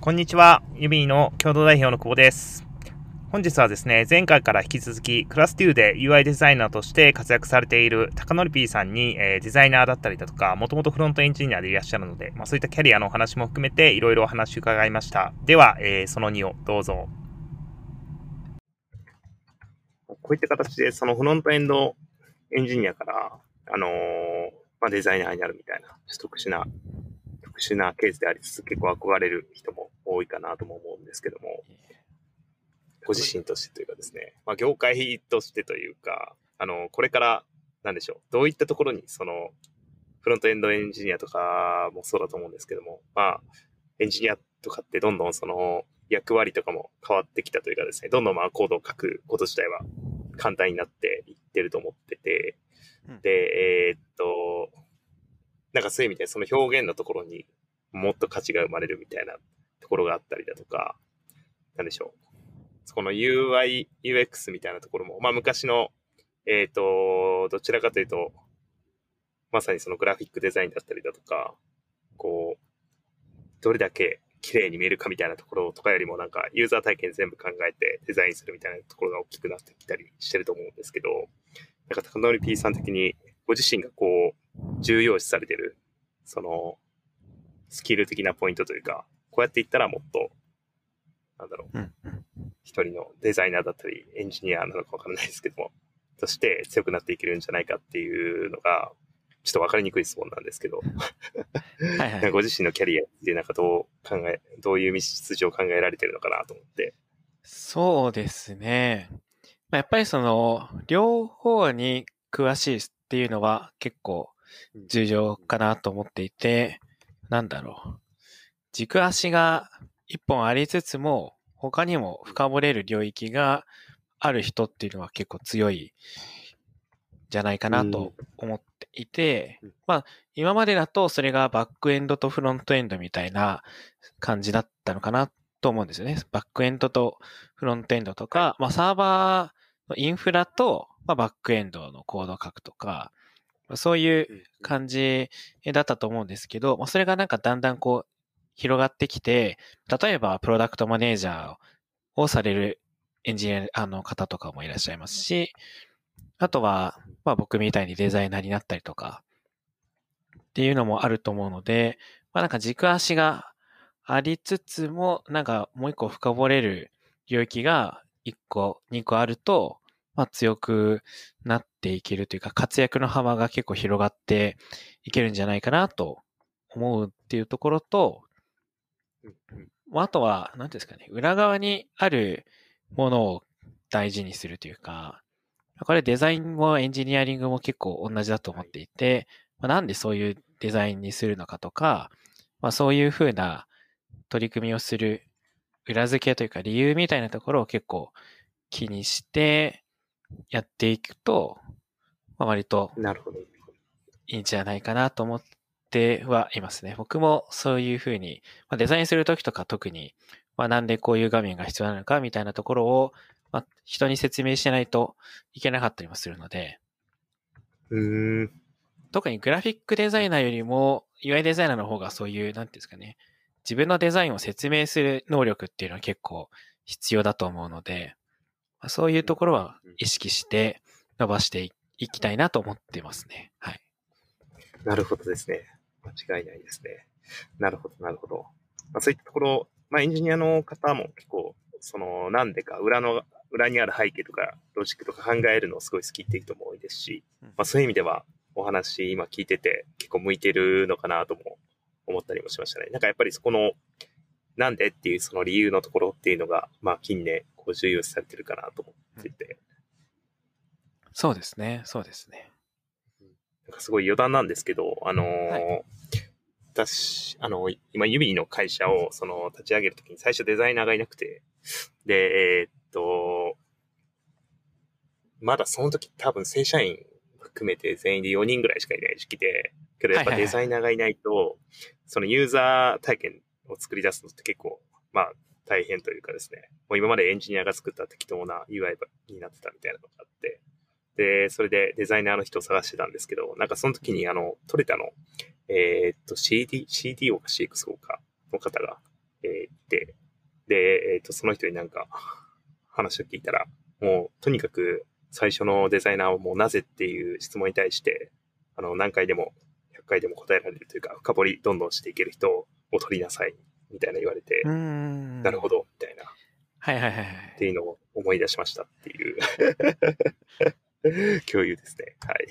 こんにちは。ユビーの共同代表の久保です。本日はですね、前回から引き続き、クラス2で UI デザイナーとして活躍されている高則 P さんに、えー、デザイナーだったりだとか、もともとフロントエンジニアでいらっしゃるので、まあ、そういったキャリアのお話も含めて、いろいろお話伺いました。では、えー、その2をどうぞ。こういった形で、そのフロントエンドエンジニアから、あのー、まあ、デザイナーになるみたいな、特殊な、特殊なケースでありつつ、結構憧れる人も多いかなとも思うんですけども、ご自身としてというかですね、まあ、業界としてというか、あの、これから、なんでしょう、どういったところに、その、フロントエンドエンジニアとかもそうだと思うんですけども、まあ、エンジニアとかってどんどんその役割とかも変わってきたというかですね、どんどんまあコードを書くこと自体は簡単になっていってると思ってて、で、えー、っと、なんかそういう意味でその表現のところにもっと価値が生まれるみたいなところがあったりだとか、なんでしょう。そこの UI、UX みたいなところも、まあ昔の、えっ、ー、と、どちらかというと、まさにそのグラフィックデザインだったりだとか、こう、どれだけ綺麗に見えるかみたいなところとかよりもなんかユーザー体験全部考えてデザインするみたいなところが大きくなってきたりしてると思うんですけど、なんか高則 P さん的にご自身がこう、重要視されてる、その、スキル的なポイントというか、こうやっていったらもっと、なんだろう、一人のデザイナーだったり、エンジニアなのかわからないですけども、として強くなっていけるんじゃないかっていうのが、ちょっとわかりにくい質問なんですけど、はいはい、ご自身のキャリアってなんかどう考え、どういう道筋を考えられてるのかなと思って。そうですね。まあ、やっぱりその、両方に詳しいっていうのは結構重要かなと思っていて、なんだろう。軸足が一本ありつつも、他にも深掘れる領域がある人っていうのは結構強いじゃないかなと思っていて、うん、まあ今までだとそれがバックエンドとフロントエンドみたいな感じだったのかなと思うんですよね。バックエンドとフロントエンドとか、まあサーバーのインフラと、まあ、バックエンドのコードを書くとか、そういう感じだったと思うんですけど、まあ、それがなんかだんだんこう広がってきて、例えばプロダクトマネージャーをされるエンジニアの方とかもいらっしゃいますし、あとは、まあ僕みたいにデザイナーになったりとか、っていうのもあると思うので、まあなんか軸足がありつつも、なんかもう一個深掘れる領域が一個、二個あると、まあ強くなっていけるというか、活躍の幅が結構広がっていけるんじゃないかなと思うっていうところと、あとは、何ですかね、裏側にあるものを大事にするというか、これデザインもエンジニアリングも結構同じだと思っていて、まあ、なんでそういうデザインにするのかとか、まあ、そういうふうな取り組みをする裏付けというか理由みたいなところを結構気にしてやっていくと、まあ、割といいんじゃないかなと思ってはいますね。僕もそういうふうに、まあ、デザインするときとか特に、まあ、なんでこういう画面が必要なのかみたいなところを、まあ、人に説明しないといけなかったりもするので、うん。特にグラフィックデザイナーよりも UI デザイナーの方がそういう、なんていうんですかね、自分のデザインを説明する能力っていうのは結構必要だと思うので、まあ、そういうところは意識して伸ばしていきたいなと思ってますね。はい。なるほどですね。間違いないですね。なるほど、なるほど。まあ、そういったところ、まあ、エンジニアの方も結構、その、なんでか、裏の、裏にある背景とか、ロジックとか考えるのをすごい好きっていう人も多いですし、まあ、そういう意味では、お話今聞いてて、結構向いてるのかなとも思ったりもしましたね。なんかやっぱりそこの、なんでっていうその理由のところっていうのが、まあ近年、こう重要視されてるかなと思ってて。そうですね、そうですね。なんかすごい余談なんですけど、あのーはい、私、あの、今、ユビの会社を、その、立ち上げるときに最初デザイナーがいなくて、で、えー、っと、まだその時多分正社員含めて全員で4人ぐらいしかいない時期で、けどやっぱデザイナーがいないと、そのユーザー体験を作り出すのって結構、まあ、大変というかですね、もう今までエンジニアが作った適当な UI になってたみたいなのがあって、で、それでデザイナーの人を探してたんですけど、なんかその時にあの、トレタのえーっと、CD、CDO か CXO かの方が、えーいて、で、えーっと、その人になんか話を聞いたら、もう、とにかく最初のデザイナーをもうなぜっていう質問に対して、あの、何回でも、100回でも答えられるというか、深掘りどんどんしていける人を取りなさい、みたいな言われて。なるほ。ど、みたいな、っはいはいはいはい。ていうのを思い出しましたっていう 共有ですね。はい。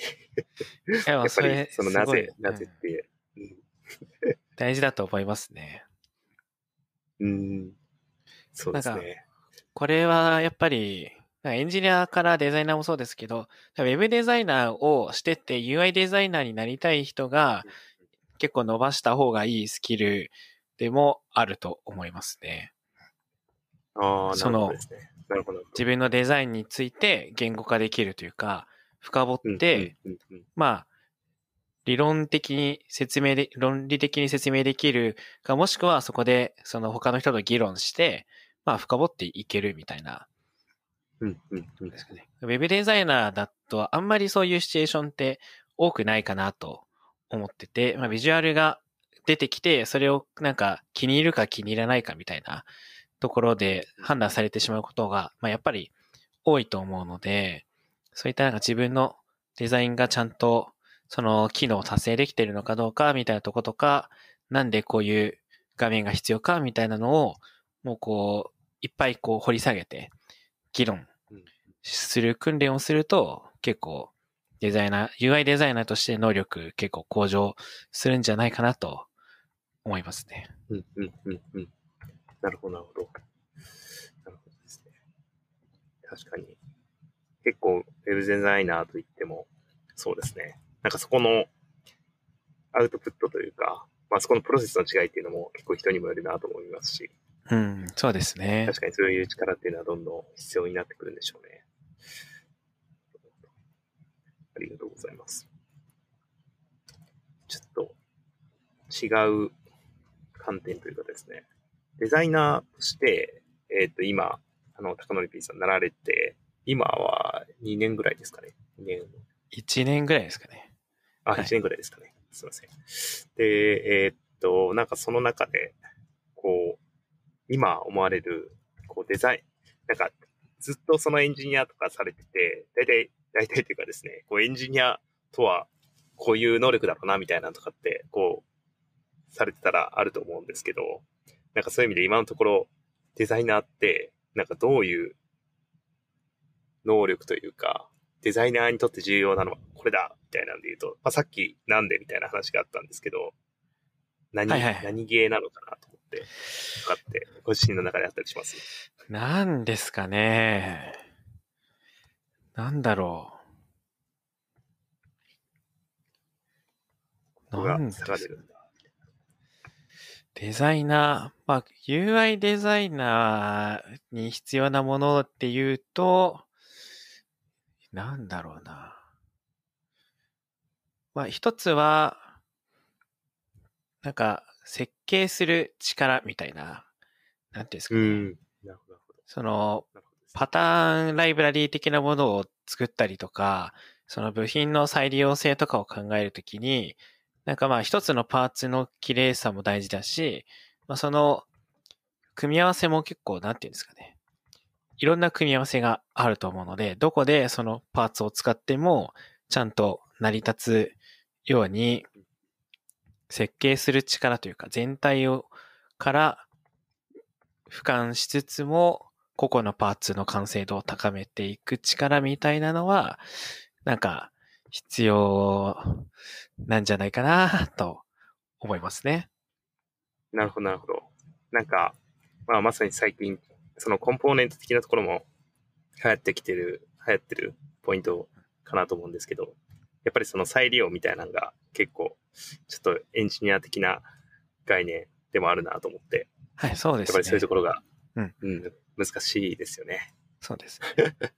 いや、やっぱりまあそのなぜ、なぜっていう。大事だと思いますね。うん。うんそうですね。これはやっぱり、エンジニアからデザイナーもそうですけど、ウェブデザイナーをしてて UI デザイナーになりたい人が結構伸ばした方がいいスキルでもあると思いますね。ああ、なそのるほどですね。なるほど。自分のデザインについて言語化できるというか、深掘って、うん、うんうんうんまあ、理論的に説明で、論理的に説明できるか、もしくはそこでその他の人と議論して、まあ深掘っていけるみたいなうんうんうんですかね。ウェブデザイナーだとあんまりそういうシチュエーションって多くないかなと思ってて、まあビジュアルが出てきて、それをなんか気に入るか気に入らないかみたいなところで判断されてしまうことが、まあやっぱり多いと思うので、そういったなんか自分のデザインがちゃんとその機能を達成できているのかどうかみたいなとことか、なんでこういう画面が必要かみたいなのを、もうこう、いっぱいこう掘り下げて、議論する訓練をすると、結構デザイナー、UI デザイナーとして能力結構向上するんじゃないかなと思いますね。うんうんうんうん。なるほど、なるほど。なるほどですね。確かに。結構、ウェブデザイナーといっても、そうですね。なんかそこのアウトプットというか、まあそこのプロセスの違いっていうのも結構人にもよるなと思いますし、うん、そうですね。確かにそういう力っていうのはどんどん必要になってくるんでしょうね。ありがとうございます。ちょっと違う観点というかですね、デザイナーとして、えっ、と、今、あの、高則 P さんなられて、今は2年ぐらいですかね。2年。1年ぐらいですかね。あ、はい1年ぐらいですかね。すいません。で、えーっと、なんかその中で、こう、今思われる、こうデザイン、なんかずっとそのエンジニアとかされてて、大体、大体というかですね、こうエンジニアとはこういう能力だろうなみたいなのとかって、こう、されてたらあると思うんですけど、なんかそういう意味で今のところデザイナーって、なんかどういう能力というか、デザイナーにとって重要なのはこれだみたいなんで言うと、まあ、さっきなんでみたいな話があったんですけど、何、はいはいはい何ゲーなのかなと思って、とかって、ご自身の中であったりします？なんですかね。なんだろう。ここがなんです差が出る。デザイナー、まあ、UI デザイナーに必要なものっていうと、なんだろうな。まあ、一つは、なんか、設計する力みたいな、なんていうんですかね。うん。なるほど。その、パターンライブラリー的なものを作ったりとか、その部品の再利用性とかを考えるときに、なんかまあ一つのパーツの綺麗さも大事だし、まあその組み合わせも結構なんていうんですかね。いろんな組み合わせがあると思うので、どこでそのパーツを使ってもちゃんと成り立つように設計する力というか全体をから俯瞰しつつも個々のパーツの完成度を高めていく力みたいなのは、なんか必要なんじゃないかなと思いますね。なるほど、なるほど。なんか、まあ、まさに最近、そのコンポーネント的なところも流行ってきてる、流行ってるポイントかなと思うんですけど、やっぱりその再利用みたいなのが結構、ちょっとエンジニア的な概念でもあるなと思って、はい、そうですね。やっぱりそういうところが、うん、うん、難しいですよね。そうです。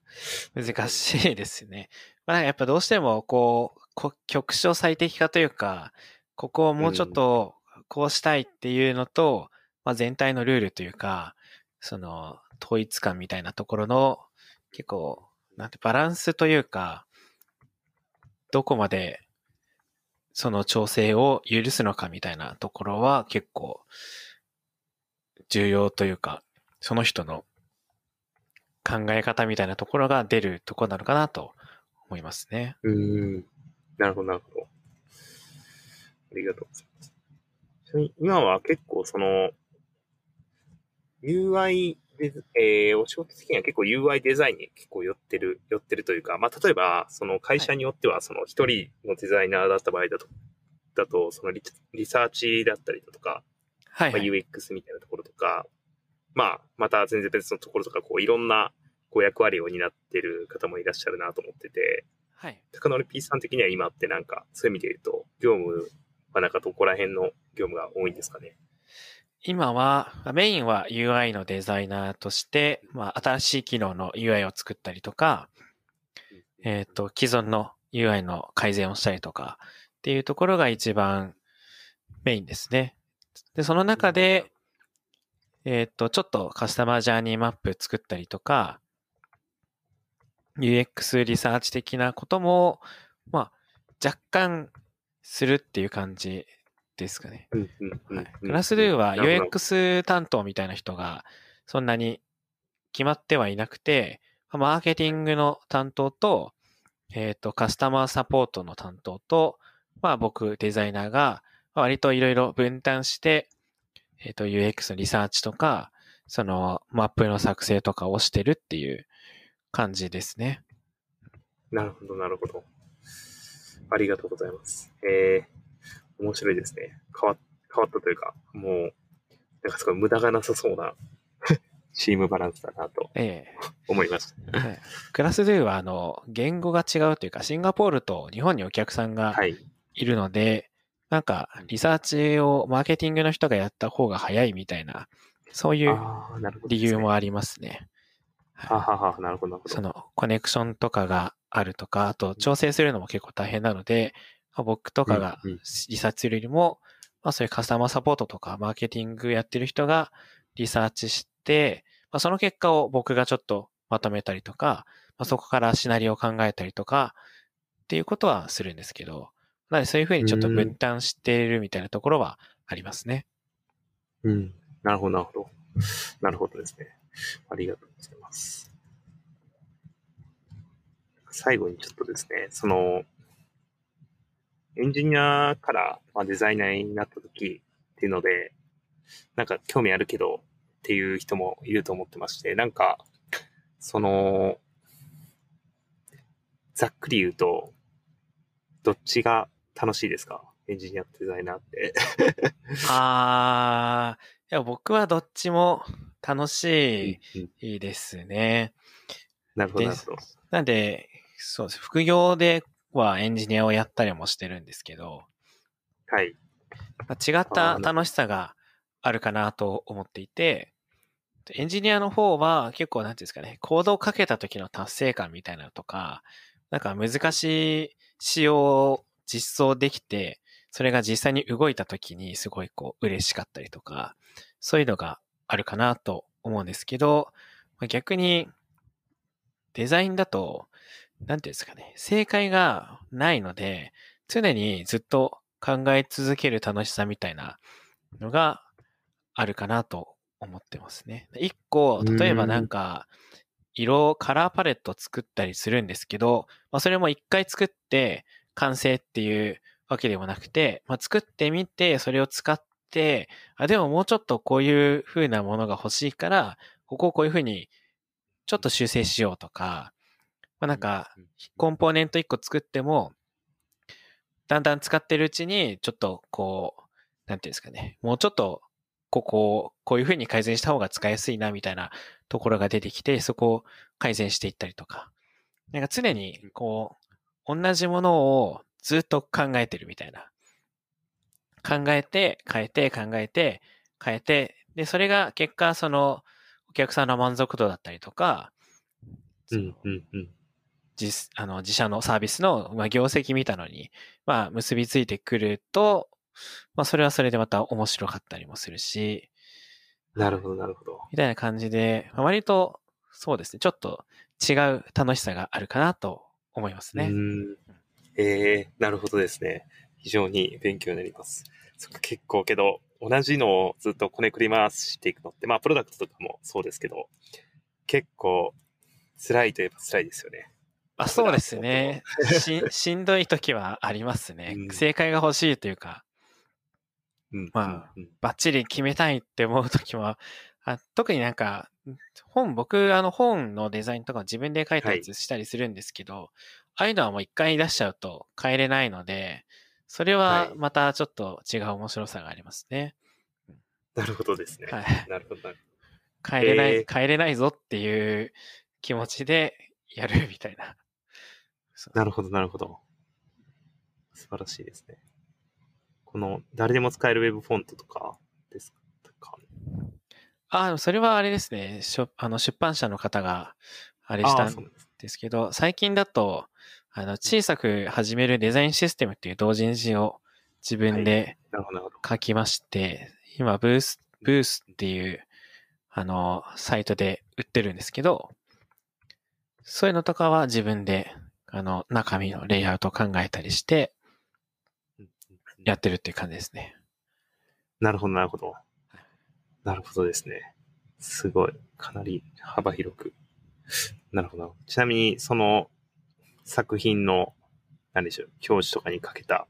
難しいですね。まあ、やっぱどうしても、こう、こ局所最適化というか、ここをもうちょっとこうしたいっていうのと、まあ、全体のルールというか、その統一感みたいなところの結構、なんてバランスというか、どこまでその調整を許すのかみたいなところは結構重要というか、その人の考え方みたいなところが出るところなのかなと思いますね。うん。なるほど、なるほど。ありがとうございます。ちなみに今は結構その、UI で、えー、お仕事的には結構 UI デザインに結構寄ってる、寄ってるというか、まあ、例えば、その会社によっては、その一人のデザイナーだった場合だと、だと、そのリリサーチだったりだとか、はい、はい、まあ、UX みたいなところとか、まあ、また全然別のところとか、こう、いろんな、こう、役割を担ってる方もいらっしゃるなと思ってて、はい。高則 P さん的には今ってなんか、そういう意味で言うと、業務はなんかどこら辺の業務が多いんですかね？今は、メインは UI のデザイナーとして、まあ、新しい機能の UI を作ったりとか、えっ、ー、と、既存の UI の改善をしたりとかっていうところが一番メインですね。で、その中で、えっ、ー、と、ちょっとカスタマージャーニーマップ作ったりとか、UX リサーチ的なことも、まあ、若干するっていう感じですかね。クラスルーは UX 担当みたいな人がそんなに決まってはいなくて、マーケティングの担当と、えっ、ー、と、カスタマーサポートの担当と、まあ僕、デザイナーが割といろいろ分担して、えっ、ー、と、UX のリサーチとか、そのマップの作成とかをしてるっていう感じですね。なるほど、なるほど。ありがとうございます。えー、面白いですね。変わ変わったというか、もう、なんかすごい無駄がなさそうな チームバランスだなと思いました。はい、クラスでは、あの、言語が違うというか、シンガポールと日本にお客さんがいるので、はい、なんか、リサーチをマーケティングの人がやった方が早いみたいな、そういう理由もありますね。はははなるほど、なるほど。その、コネクションとかがあるとか、あと、調整するのも結構大変なので、まあ、僕とかがリサーチするよりも、まあそういうカスタマーサポートとかマーケティングやってる人がリサーチして、まあその結果を僕がちょっとまとめたりとか、まあそこからシナリオを考えたりとかっていうことはするんですけど、なのでそういうふうにちょっと分担しているみたいなところはありますね。うん。なるほど、なるほど。なるほどですね。ありがとうございます。最後にちょっとですね、その、エンジニアからまあデザイナーになった時っていうので、なんか興味あるけどっていう人もいると思ってまして、なんか、その、ざっくり言うと、どっちが楽しいですか？エンジニアとデザイナーって ああ、いや、僕はどっちも楽しいですね。なるほど、なんで、そうです。副業ではエンジニアをやったりもしてるんですけど、はい。違った楽しさがあるかなと思っていて、エンジニアの方は結構なんていうんですかね、コードをかけた時の達成感みたいなのとか、なんか難しい仕様を実装できて、それが実際に動いた時にすごいこう嬉しかったりとか、そういうのがあるかなと思うんですけど、逆にデザインだとなんていうんですかね、正解がないので、常にずっと考え続ける楽しさみたいなのがあるかなと思ってますね。一個、例えばなんか、色、カラーパレット作ったりするんですけど、まあそれも一回作って完成っていうわけでもなくて、まあ作ってみて、それを使って、あ、でももうちょっとこういう風なものが欲しいから、ここをこういう風にちょっと修正しようとか、まあなんか、コンポーネント1個作っても、だんだん使ってるうちに、ちょっとこう、なんていうんですかね、もうちょっと、ここを、こういう風に改善した方が使いやすいな、みたいなところが出てきて、そこを改善していったりとか。なんか常に、こう、同じものをずっと考えてるみたいな。考えて、変えて、考えて、変えて、で、それが結果、その、お客さんの満足度だったりとか、うんうんうん、自あの自社のサービスの、まあ、業績見たのに、まあ、結びついてくると、まあ、それはそれでまた面白かったりもするし、なるほど、なるほど。みたいな感じで、まあ、割と、そうですね、ちょっと違う楽しさがあるかなと思いますね。うん。ええー、なるほどですね。非常に勉強になります。そっか、結構けど、同じのをずっとこねくり回していくのって、まあ、プロダクトとかもそうですけど、結構、辛いといえば辛いですよね。あそうですね。し、しんどい時はありますね。うん正解が欲しいというか、うん。まあうん、バッチリ決めたいって思う時は、あ特になんか、本、僕、あの本のデザインとか自分で書いたやつしたりするんですけど、ああいうのはもう一回出しちゃうと変えれないので、それははいまたちょっと違う面白さがありますね。なるほどですね。はい。なるほど。なる変えれない、えー変えれないぞっていう気持ちでやるみたいな。なるほど、なるほど。素晴らしいですね。この、誰でも使えるウェブフォントとかですか？あ、それはあれですね。しょあの出版社の方があれしたん。ですけど、最近だと、あの、小さく始めるデザインシステムっていう同人誌を自分で。書きまして、今、ブース、ブースっていう、あの、サイトで売ってるんですけど、そういうのとかは自分で、あの、中身のレイアウトを考えたりして、やってるっていう感じですね。なるほど、なるほど。なるほどですね。すごい。かなり幅広く。なるほど。ちなみに、その作品の、何でしょう、表紙とかにかけた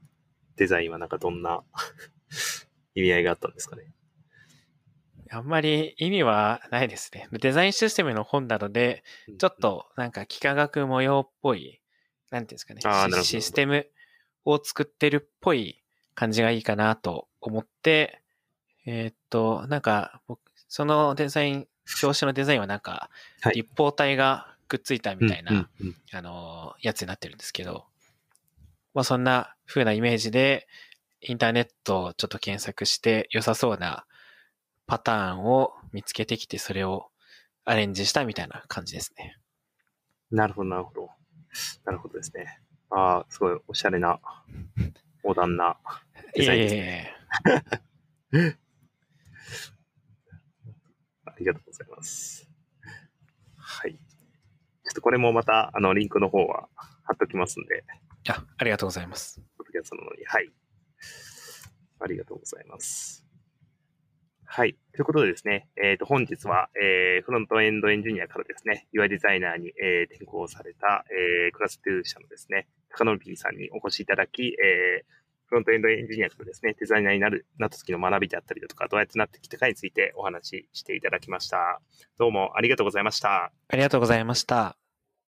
デザインはなんかどんな 意味合いがあったんですかね？あんまり意味はないですね。デザインシステムの本なので、ちょっとなんか幾何学模様っぽい、なんていうんですかねシ、システムを作ってるっぽい感じがいいかなと思って、えーっと、なんか僕、そのデザイン、表紙のデザインはなんか、はい立方体がくっついたみたいな、あの、やつになってるんですけど、まあそんな風なイメージで、インターネットをちょっと検索して良さそうなパターンを見つけてきて、それをアレンジしたみたいな感じですね。なるほど、なるほど。なるほどですね。ああ、すごいおしゃれな、モダンなデザインですね。ええ ありがとうございます。はい。とこれもまた、あの、リンクの方は貼っときますんで、あ、ありがとうございます。はい。ありがとうございます。はい。ということでですね、えっ、と、本日は、えー、フロントエンドエンジニアからですね、UI デザイナーに、えー転校された、えー、クラス2社のですね、高野 P さんにお越しいただき、えー、フロントエンドエンジニアからですね、デザイナーになる、なった時の学びであったりだとか、どうやってなってきたかについてお話ししていただきました。どうもありがとうございました。ありがとうございました。